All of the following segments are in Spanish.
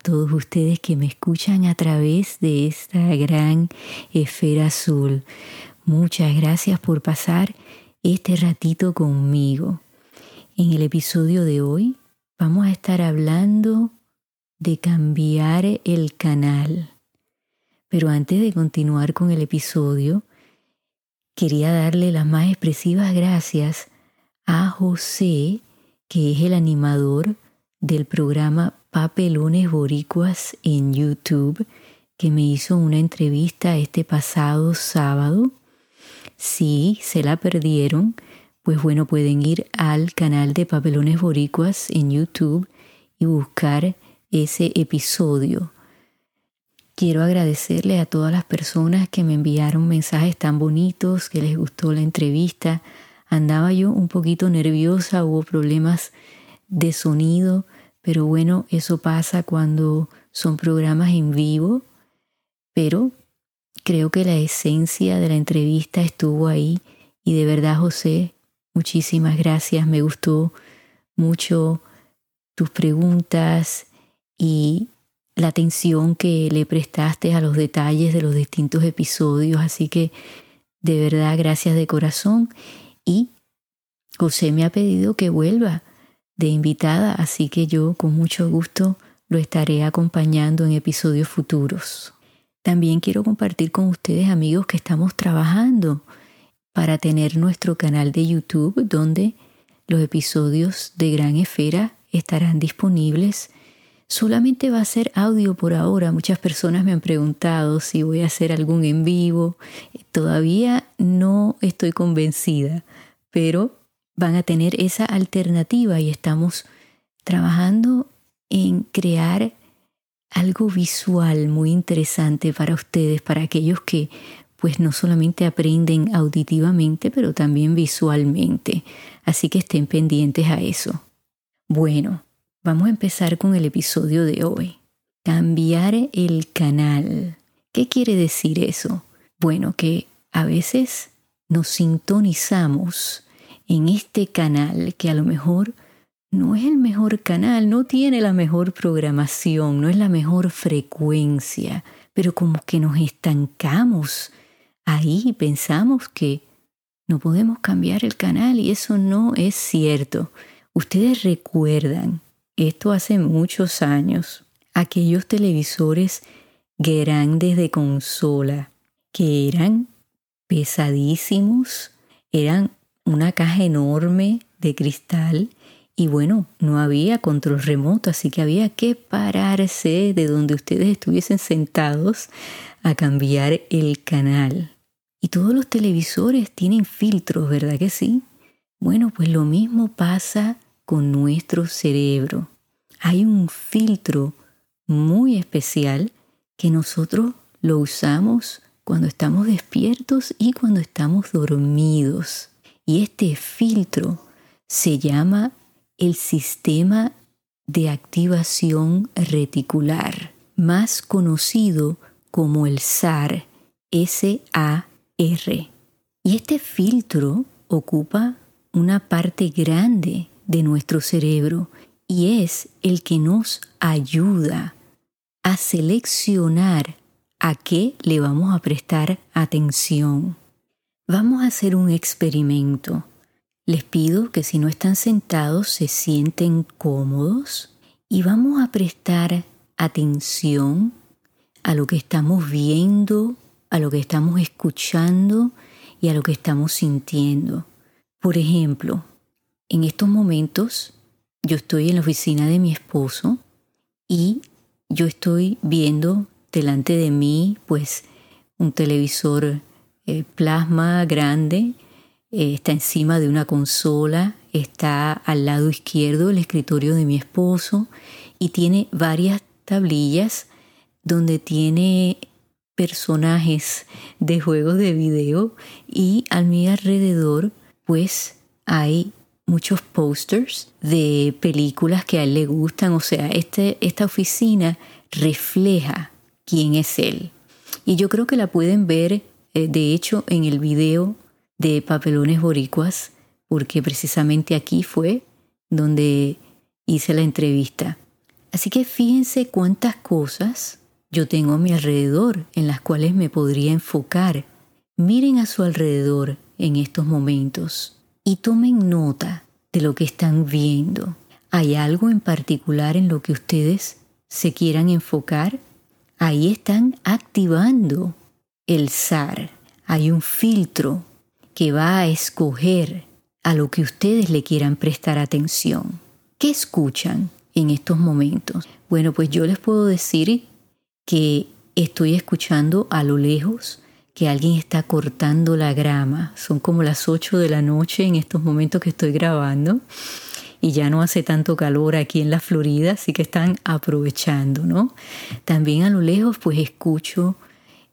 Todos ustedes que me escuchan a través de esta gran esfera azul. Muchas gracias por pasar este ratito conmigo. En el episodio de hoy vamos a estar hablando de cambiar el canal. Pero antes de continuar con el episodio, quería darle las más expresivas gracias a José, que es el animador del programa Papelones Boricuas en YouTube, que me hizo una entrevista este pasado sábado. Si se la perdieron, pues bueno, pueden ir al canal de Papelones Boricuas en YouTube y buscar ese episodio. Quiero agradecerle a todas las personas que me enviaron mensajes tan bonitos, que les gustó la entrevista, Andaba yo un poquito nerviosa, hubo problemas de sonido, pero bueno, eso pasa cuando son programas en vivo, pero creo que la esencia de la entrevista estuvo ahí. Y de verdad José, muchísimas gracias, me gustó mucho tus preguntas y la atención que le prestaste a los detalles de los distintos episodios, así que de verdad gracias de corazón. Y José me ha pedido que vuelva de invitada, así que yo con mucho gusto lo estaré acompañando en episodios futuros. También quiero compartir con ustedes amigos que estamos trabajando para tener nuestro canal de YouTube donde los episodios de Gran Esfera estarán disponibles. Solamente va a ser audio por ahora. Muchas personas me han preguntado si voy a hacer algún en vivo. Todavía no estoy convencida pero van a tener esa alternativa y estamos trabajando en crear algo visual muy interesante para ustedes, para aquellos que pues no solamente aprenden auditivamente, pero también visualmente. Así que estén pendientes a eso. Bueno, vamos a empezar con el episodio de hoy. Cambiar el canal. ¿Qué quiere decir eso? Bueno, que a veces nos sintonizamos en este canal que a lo mejor no es el mejor canal, no tiene la mejor programación, no es la mejor frecuencia, pero como que nos estancamos ahí pensamos que no podemos cambiar el canal y eso no es cierto. Ustedes recuerdan, esto hace muchos años, aquellos televisores grandes de consola que eran pesadísimos, eran una caja enorme de cristal y bueno, no había control remoto, así que había que pararse de donde ustedes estuviesen sentados a cambiar el canal. Y todos los televisores tienen filtros, ¿verdad que sí? Bueno, pues lo mismo pasa con nuestro cerebro. Hay un filtro muy especial que nosotros lo usamos cuando estamos despiertos y cuando estamos dormidos. Y este filtro se llama el sistema de activación reticular, más conocido como el SAR, S-A-R. Y este filtro ocupa una parte grande de nuestro cerebro y es el que nos ayuda a seleccionar a qué le vamos a prestar atención. Vamos a hacer un experimento. Les pido que si no están sentados se sienten cómodos y vamos a prestar atención a lo que estamos viendo, a lo que estamos escuchando y a lo que estamos sintiendo. Por ejemplo, en estos momentos yo estoy en la oficina de mi esposo y yo estoy viendo delante de mí pues un televisor eh, plasma grande, eh, está encima de una consola, está al lado izquierdo el escritorio de mi esposo y tiene varias tablillas donde tiene personajes de juegos de video y a mi alrededor pues hay muchos posters de películas que a él le gustan, o sea, este, esta oficina refleja quién es él. Y yo creo que la pueden ver, eh, de hecho, en el video de Papelones Boricuas, porque precisamente aquí fue donde hice la entrevista. Así que fíjense cuántas cosas yo tengo a mi alrededor en las cuales me podría enfocar. Miren a su alrededor en estos momentos y tomen nota de lo que están viendo. ¿Hay algo en particular en lo que ustedes se quieran enfocar? Ahí están activando el SAR. Hay un filtro que va a escoger a lo que ustedes le quieran prestar atención. ¿Qué escuchan en estos momentos? Bueno, pues yo les puedo decir que estoy escuchando a lo lejos que alguien está cortando la grama. Son como las 8 de la noche en estos momentos que estoy grabando y ya no hace tanto calor aquí en la Florida, así que están aprovechando, ¿no? También a lo lejos pues escucho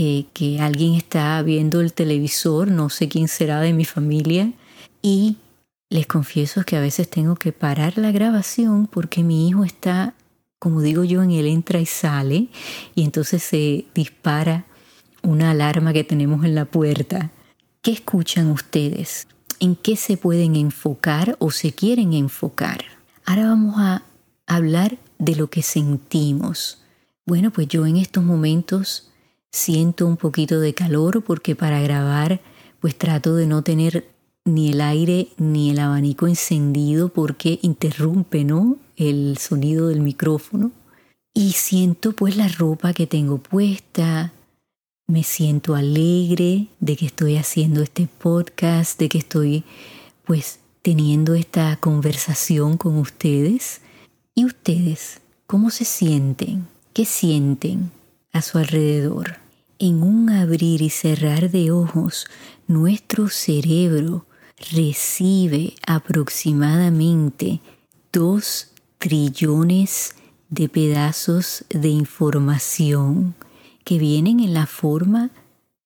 eh, que alguien está viendo el televisor, no sé quién será de mi familia, y les confieso que a veces tengo que parar la grabación porque mi hijo está como digo yo, en el entra y sale y entonces se dispara una alarma que tenemos en la puerta. ¿Qué escuchan ustedes? ¿En qué se pueden enfocar o se quieren enfocar? Ahora vamos a hablar de lo que sentimos. Bueno, pues yo en estos momentos siento un poquito de calor porque para grabar pues trato de no tener ni el aire ni el abanico encendido porque interrumpe, ¿no? El sonido del micrófono. Y siento pues la ropa que tengo puesta, me siento alegre de que estoy haciendo este podcast, de que estoy pues teniendo esta conversación con ustedes. ¿Y ustedes cómo se sienten? ¿Qué sienten a su alrededor? En un abrir y cerrar de ojos, nuestro cerebro recibe aproximadamente dos trillones de pedazos de información que vienen en la forma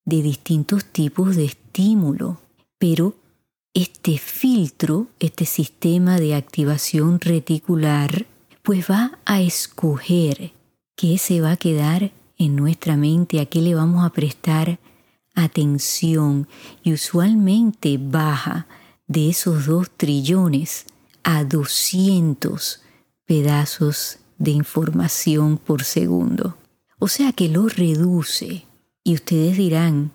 de distintos tipos de estímulo, pero este filtro, este sistema de activación reticular, pues va a escoger qué se va a quedar en nuestra mente, a qué le vamos a prestar atención y usualmente baja de esos dos trillones a 200 pedazos de información por segundo. O sea que lo reduce. Y ustedes dirán,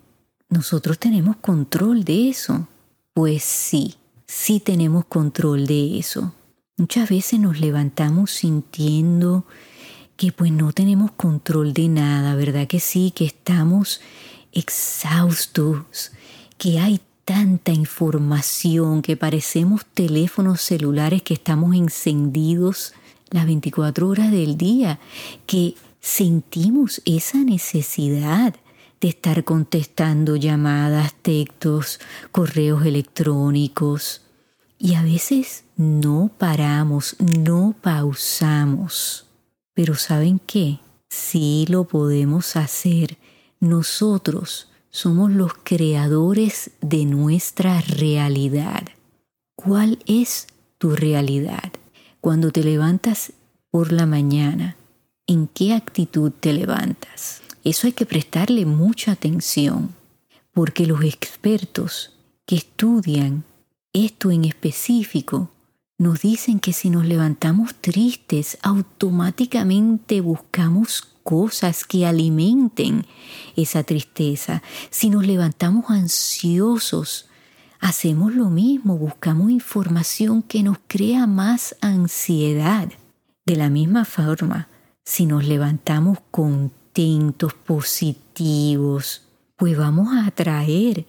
¿nosotros tenemos control de eso? Pues sí, sí tenemos control de eso. Muchas veces nos levantamos sintiendo que pues no tenemos control de nada, ¿verdad que sí? Que estamos exhaustos, que hay tanta información que parecemos teléfonos celulares que estamos encendidos las 24 horas del día, que sentimos esa necesidad de estar contestando llamadas, textos, correos electrónicos. Y a veces no paramos, no pausamos. Pero ¿saben qué? Sí lo podemos hacer nosotros somos los creadores de nuestra realidad. ¿Cuál es tu realidad? Cuando te levantas por la mañana, ¿en qué actitud te levantas? Eso hay que prestarle mucha atención, porque los expertos que estudian esto en específico nos dicen que si nos levantamos tristes, automáticamente buscamos cosas que alimenten esa tristeza. Si nos levantamos ansiosos, hacemos lo mismo, buscamos información que nos crea más ansiedad. De la misma forma, si nos levantamos contentos, positivos, pues vamos a atraer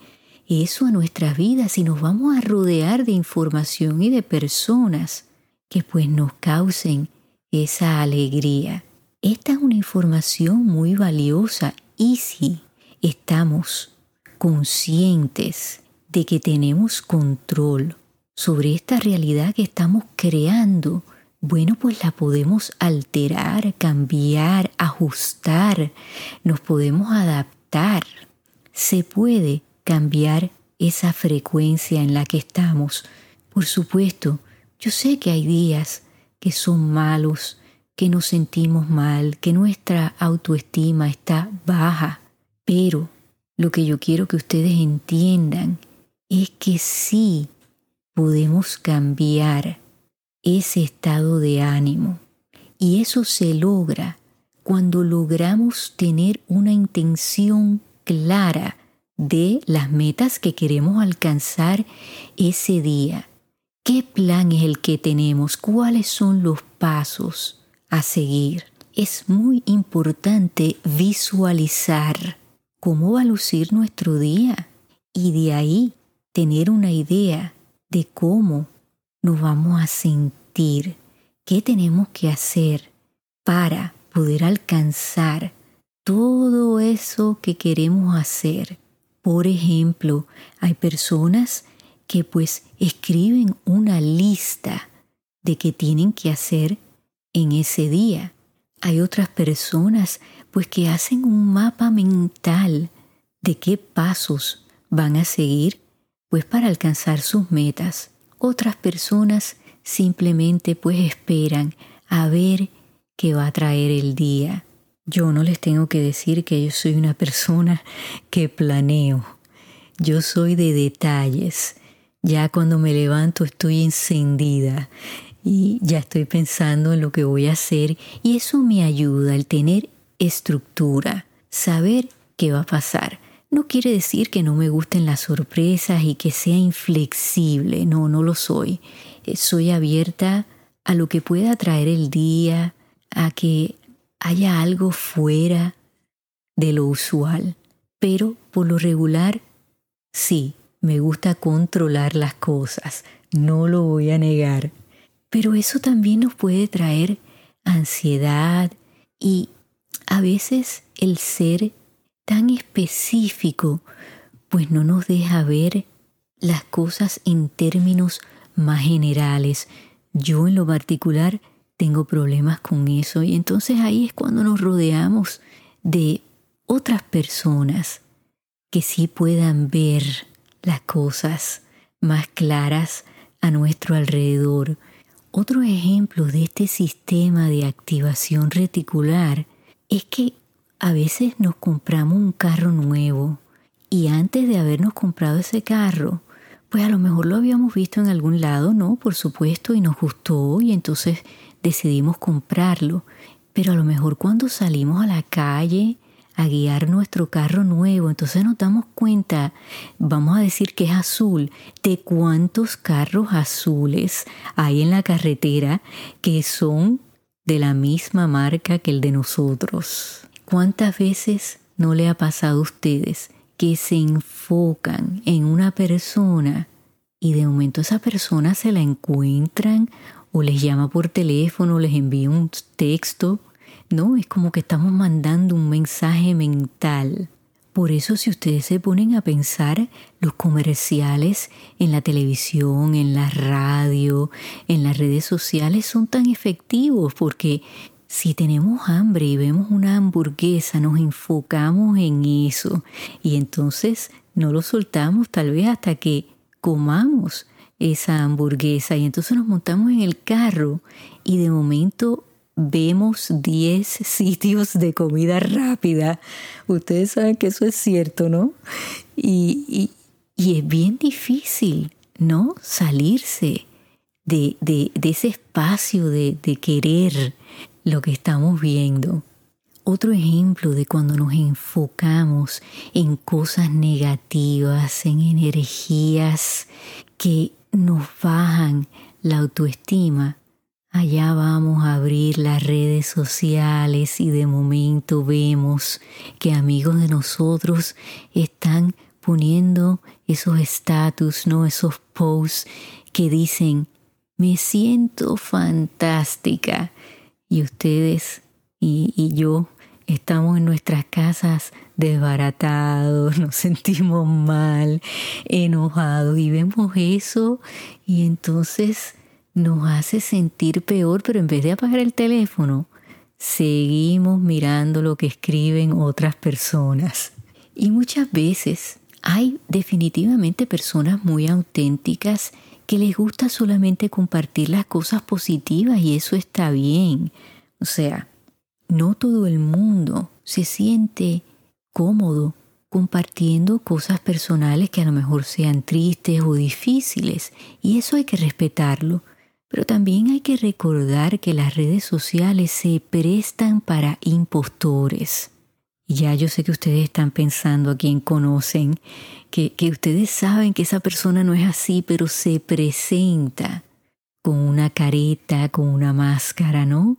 eso a nuestras vidas y nos vamos a rodear de información y de personas que pues nos causen esa alegría. Esta es una información muy valiosa y si estamos conscientes de que tenemos control sobre esta realidad que estamos creando, bueno, pues la podemos alterar, cambiar, ajustar, nos podemos adaptar. Se puede cambiar esa frecuencia en la que estamos. Por supuesto, yo sé que hay días que son malos, que nos sentimos mal, que nuestra autoestima está baja, pero lo que yo quiero que ustedes entiendan es que sí podemos cambiar ese estado de ánimo. Y eso se logra cuando logramos tener una intención clara de las metas que queremos alcanzar ese día. ¿Qué plan es el que tenemos? ¿Cuáles son los pasos a seguir? Es muy importante visualizar cómo va a lucir nuestro día y de ahí tener una idea de cómo nos vamos a sentir, qué tenemos que hacer para poder alcanzar todo eso que queremos hacer. Por ejemplo, hay personas que pues escriben una lista de qué tienen que hacer en ese día. Hay otras personas pues que hacen un mapa mental de qué pasos van a seguir pues para alcanzar sus metas. Otras personas simplemente pues esperan a ver qué va a traer el día. Yo no les tengo que decir que yo soy una persona que planeo. Yo soy de detalles. Ya cuando me levanto estoy encendida y ya estoy pensando en lo que voy a hacer y eso me ayuda al tener estructura, saber qué va a pasar. No quiere decir que no me gusten las sorpresas y que sea inflexible, no, no lo soy. Eh, soy abierta a lo que pueda traer el día, a que haya algo fuera de lo usual. Pero por lo regular, sí, me gusta controlar las cosas, no lo voy a negar. Pero eso también nos puede traer ansiedad y a veces el ser tan específico, pues no nos deja ver las cosas en términos más generales. Yo en lo particular tengo problemas con eso y entonces ahí es cuando nos rodeamos de otras personas que sí puedan ver las cosas más claras a nuestro alrededor. Otro ejemplo de este sistema de activación reticular es que a veces nos compramos un carro nuevo y antes de habernos comprado ese carro, pues a lo mejor lo habíamos visto en algún lado, ¿no? Por supuesto, y nos gustó y entonces decidimos comprarlo. Pero a lo mejor cuando salimos a la calle a guiar nuestro carro nuevo, entonces nos damos cuenta, vamos a decir que es azul, de cuántos carros azules hay en la carretera que son de la misma marca que el de nosotros. ¿Cuántas veces no le ha pasado a ustedes que se enfocan en una persona y de momento esa persona se la encuentran o les llama por teléfono, les envía un texto? No, es como que estamos mandando un mensaje mental. Por eso si ustedes se ponen a pensar, los comerciales en la televisión, en la radio, en las redes sociales son tan efectivos porque si tenemos hambre y vemos una hamburguesa, nos enfocamos en eso y entonces no lo soltamos tal vez hasta que comamos esa hamburguesa y entonces nos montamos en el carro y de momento vemos 10 sitios de comida rápida. Ustedes saben que eso es cierto, ¿no? Y, es bien difícil, ¿no? Salirse de, de, ese espacio de, de querer lo que estamos viendo. Otro ejemplo de cuando nos enfocamos en cosas negativas, en energías que nos bajan la autoestima, allá vamos a abrir las redes sociales y de momento vemos que amigos de nosotros están poniendo esos estatus, no esos posts que dicen me siento fantástica y ustedes y, y yo estamos en nuestras casas desbaratados, nos sentimos mal, enojados y vemos eso y entonces nos hace sentir peor, pero en vez de apagar el teléfono, seguimos mirando lo que escriben otras personas. Y muchas veces hay definitivamente personas muy auténticas que les gusta solamente compartir las cosas positivas y eso está bien. O sea, no todo el mundo se siente cómodo compartiendo cosas personales que a lo mejor sean tristes o difíciles y eso hay que respetarlo. Pero también hay que recordar que las redes sociales se prestan para impostores. Ya yo sé que ustedes están pensando a quien conocen, que, que ustedes saben que esa persona no es así, pero se presenta con una careta, con una máscara, ¿no?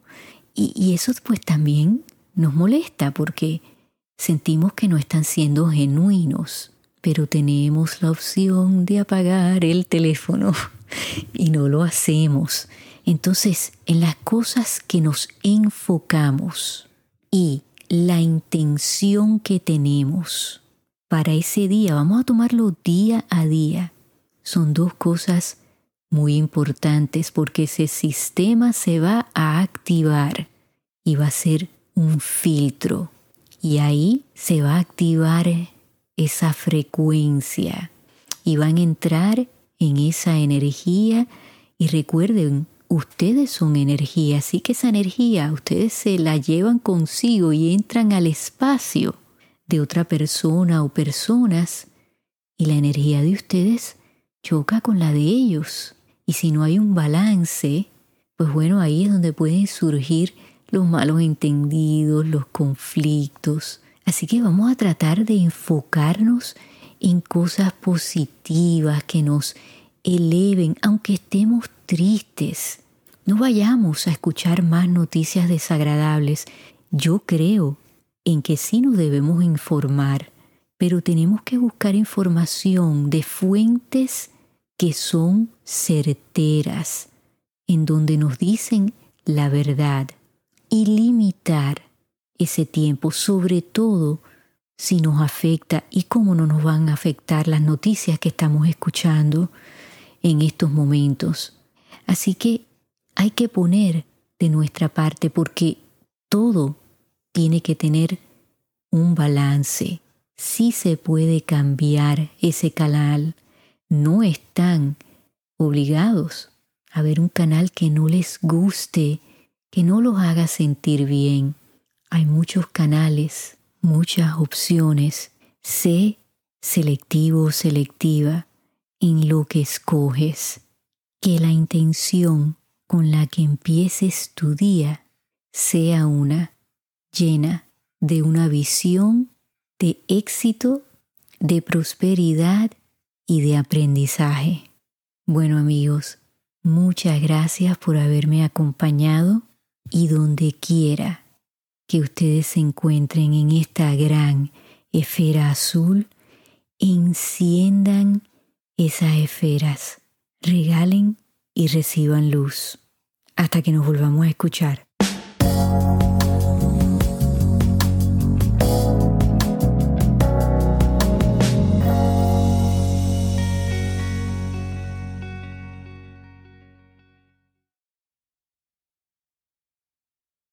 Y, y eso pues también nos molesta porque sentimos que no están siendo genuinos, pero tenemos la opción de apagar el teléfono y no lo hacemos. Entonces, en las cosas que nos enfocamos y la intención que tenemos para ese día, vamos a tomarlo día a día, son dos cosas muy importantes porque ese sistema se va a activar y va a ser un filtro. Y ahí se va a activar esa frecuencia. Y van a entrar en esa energía. Y recuerden, ustedes son energía, así que esa energía ustedes se la llevan consigo y entran al espacio de otra persona o personas y la energía de ustedes choca con la de ellos. Y si no hay un balance, pues bueno, ahí es donde pueden surgir los malos entendidos, los conflictos. Así que vamos a tratar de enfocarnos en cosas positivas que nos eleven, aunque estemos tristes. No vayamos a escuchar más noticias desagradables. Yo creo en que sí nos debemos informar, pero tenemos que buscar información de fuentes que son certeras, en donde nos dicen la verdad y limitar ese tiempo, sobre todo si nos afecta y cómo no nos van a afectar las noticias que estamos escuchando en estos momentos. Así que hay que poner de nuestra parte porque todo tiene que tener un balance. Sí se puede cambiar ese canal. No están obligados a ver un canal que no les guste que no los haga sentir bien. Hay muchos canales, muchas opciones. Sé selectivo o selectiva en lo que escoges. Que la intención con la que empieces tu día sea una llena de una visión de éxito, de prosperidad y de aprendizaje. Bueno amigos, muchas gracias por haberme acompañado y donde quiera que ustedes se encuentren en esta gran esfera azul, enciendan esas esferas, regalen y reciban luz. Hasta que nos volvamos a escuchar.